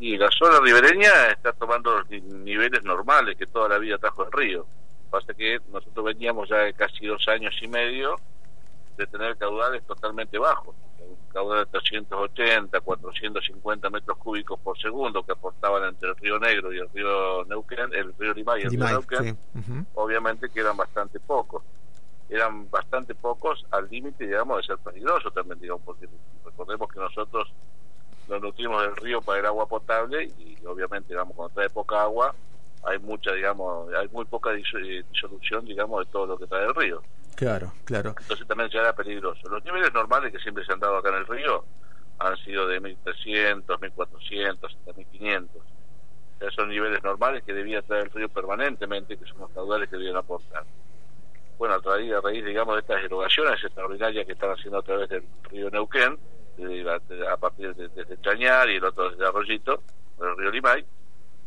Y la zona ribereña está tomando los niveles normales que toda la vida trajo el río. Pasa que nosotros veníamos ya de casi dos años y medio de tener caudales totalmente bajos, un caudal de 380, 450 metros cúbicos por segundo que aportaban entre el río Negro y el río Neuquén, el río Limay y el río Neuquén, obviamente que eran bastante pocos. Eran bastante pocos al límite, digamos, de ser peligroso también, digamos, porque nutrimos del río para el agua potable y obviamente, digamos, cuando trae poca agua, hay mucha, digamos, hay muy poca eh, disolución, digamos, de todo lo que trae el río. Claro, claro. Entonces también ya era peligroso. Los niveles normales que siempre se han dado acá en el río han sido de 1300, 1400, hasta 1500. O sea, son niveles normales que debía traer el río permanentemente, que son los caudales que debían aportar. Bueno, a raíz, a raíz digamos, de estas erogaciones extraordinarias que están haciendo a través del río Neuquén, a partir de, de, Chañar y el otro desde Arroyito, el río Limay,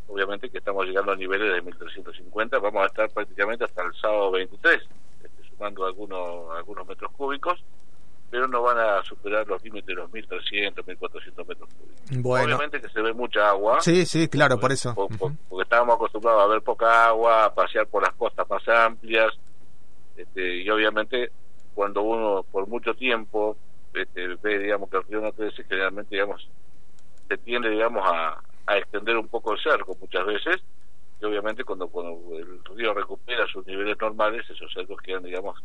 obviamente que estamos llegando a niveles de 1350, vamos a estar prácticamente hasta el sábado 23, este, sumando algunos, algunos metros cúbicos, pero no van a superar los límites de los 1300, 1400 metros cúbicos. Obviamente que se ve mucha agua. Sí, sí, claro, por eso. porque estábamos acostumbrados a ver poca agua, a pasear por las costas más amplias, este, y obviamente cuando uno por mucho tiempo este, ve, digamos, que el río crece, generalmente, digamos, se tiende, digamos, a, a extender un poco el cerco muchas veces y obviamente cuando, cuando el río recupera sus niveles normales esos cercos quedan digamos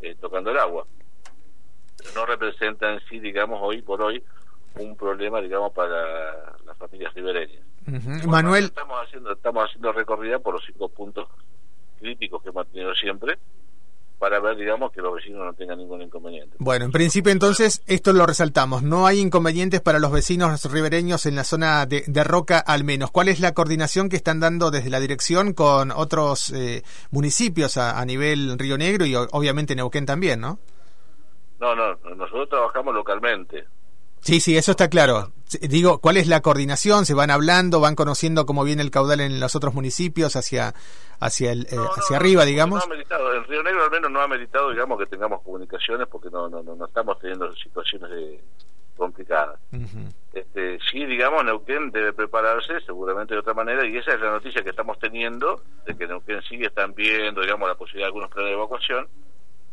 eh, tocando el agua. Pero no representa en sí digamos hoy por hoy un problema digamos para las familias ribereñas. Manuel. estamos haciendo estamos haciendo recorrida por los cinco puntos críticos que hemos mantenido siempre para ver, digamos, que los vecinos no tengan ningún inconveniente. Bueno, en principio entonces, esto lo resaltamos, no hay inconvenientes para los vecinos ribereños en la zona de, Roca al menos. ¿Cuál es la coordinación que están dando desde la dirección con otros eh, municipios a, nivel Río Negro y obviamente Neuquén también, no? No, no, nosotros trabajamos localmente. Sí, sí, eso está claro. Digo, ¿cuál es la coordinación? ¿Se van hablando, van conociendo cómo viene el caudal en los otros municipios hacia hacia el, eh, hacia arriba, digamos? No ha meditado. En Río Negro al menos no ha meditado, digamos, que tengamos comunicaciones porque no no, no, estamos teniendo situaciones de, complicadas. este, sí, digamos, Neuquén debe prepararse seguramente de otra manera y esa es la noticia que estamos teniendo de que Neuquén sigue están viendo, digamos, la posibilidad de algunos planes de evacuación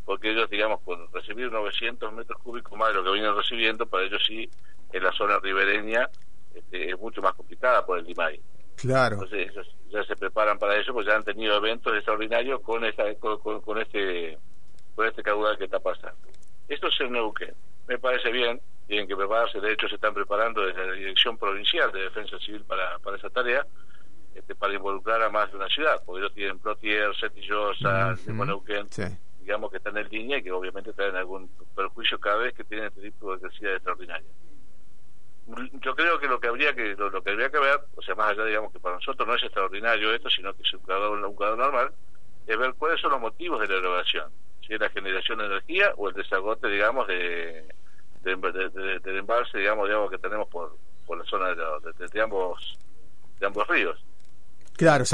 porque ellos, digamos, con recibir 900 metros cúbicos más de lo que vienen recibiendo, para ellos sí, en la zona ribereña este, es mucho más complicada por el Limay. Claro. Entonces ellos ya se preparan para eso, pues ya han tenido eventos extraordinarios con esta, con, con, este con este caudal que está pasando. Esto es el Neuquén. Me parece bien, tienen que prepararse, de hecho se están preparando desde la Dirección Provincial de Defensa Civil para, para esa tarea, este, para involucrar a más de una ciudad, porque ellos tienen Plotier, Setillosa, Neuquén, sí digamos que están en línea y que obviamente traen algún perjuicio cada vez que tienen este tipo de necesidades extraordinarias. Yo creo que lo que habría que lo, que habría que ver, o sea, más allá digamos que para nosotros no es extraordinario esto, sino que es un cuadro, un normal, es ver cuáles son los motivos de la erogación, si es la generación de energía o el desagote, digamos, de, del embalse, digamos, digamos que tenemos por, por la zona de, de ambos de ambos ríos. Claro,